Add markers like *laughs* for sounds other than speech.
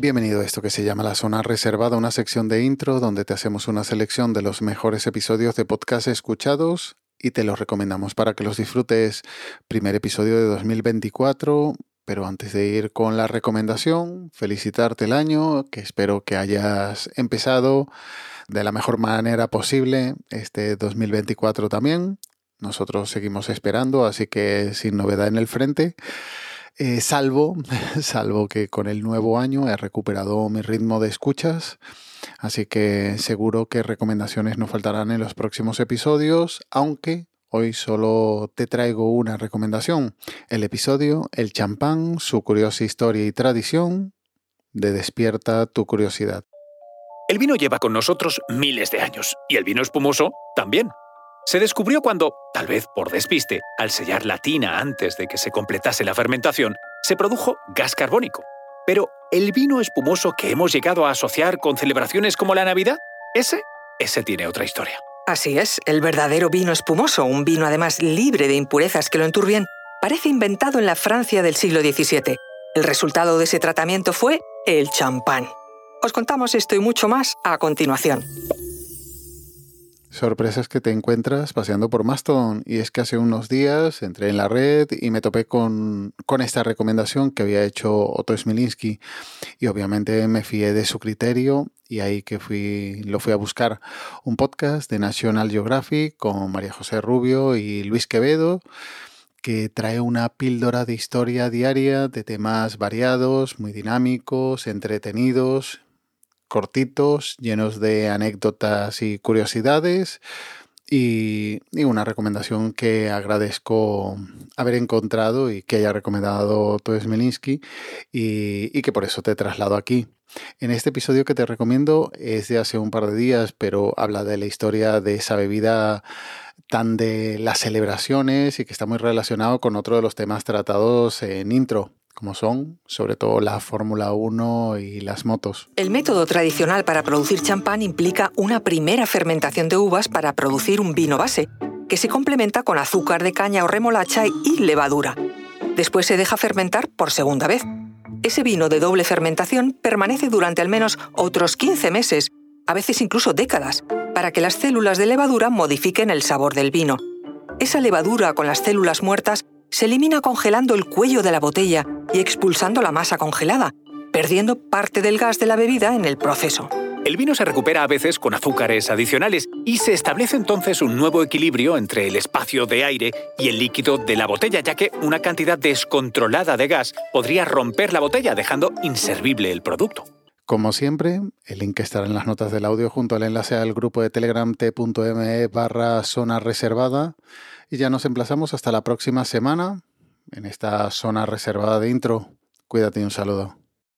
Bienvenido a esto que se llama La Zona Reservada, una sección de intro donde te hacemos una selección de los mejores episodios de podcast escuchados y te los recomendamos para que los disfrutes. Primer episodio de 2024, pero antes de ir con la recomendación, felicitarte el año, que espero que hayas empezado de la mejor manera posible este 2024 también. Nosotros seguimos esperando, así que sin novedad en el frente. Eh, salvo, *laughs* salvo que con el nuevo año he recuperado mi ritmo de escuchas, así que seguro que recomendaciones no faltarán en los próximos episodios, aunque hoy solo te traigo una recomendación, el episodio El champán, su curiosa historia y tradición de Despierta tu curiosidad. El vino lleva con nosotros miles de años y el vino espumoso también. Se descubrió cuando, tal vez por despiste, al sellar la tina antes de que se completase la fermentación, se produjo gas carbónico. Pero el vino espumoso que hemos llegado a asociar con celebraciones como la Navidad, ese, ese tiene otra historia. Así es, el verdadero vino espumoso, un vino además libre de impurezas que lo enturbian, parece inventado en la Francia del siglo XVII. El resultado de ese tratamiento fue el champán. Os contamos esto y mucho más a continuación sorpresas que te encuentras paseando por Mastodon. Y es que hace unos días entré en la red y me topé con, con esta recomendación que había hecho Otto Smilinski. Y obviamente me fié de su criterio y ahí que fui, lo fui a buscar. Un podcast de National Geographic con María José Rubio y Luis Quevedo que trae una píldora de historia diaria de temas variados, muy dinámicos, entretenidos cortitos, llenos de anécdotas y curiosidades. Y, una recomendación que agradezco haber encontrado y que haya recomendado Toes Melinsky y, y que por eso te traslado aquí. En este episodio que te recomiendo es de hace un par de días, pero habla de la historia de esa bebida tan de las celebraciones y que está muy relacionado con otro de los temas tratados en intro, como son sobre todo la Fórmula 1 y las motos. El método tradicional para producir champán implica una primera fermentación de uvas para producir un vino base, que se complementa con azúcar de caña o remolacha y levadura. Después se deja fermentar por segunda vez. Ese vino de doble fermentación permanece durante al menos otros 15 meses, a veces incluso décadas, para que las células de levadura modifiquen el sabor del vino. Esa levadura con las células muertas se elimina congelando el cuello de la botella y expulsando la masa congelada, perdiendo parte del gas de la bebida en el proceso. El vino se recupera a veces con azúcares adicionales y se establece entonces un nuevo equilibrio entre el espacio de aire y el líquido de la botella, ya que una cantidad descontrolada de gas podría romper la botella dejando inservible el producto. Como siempre, el link estará en las notas del audio junto al enlace al grupo de Telegram t.me barra zona reservada. Y ya nos emplazamos hasta la próxima semana en esta zona reservada de intro. Cuídate y un saludo.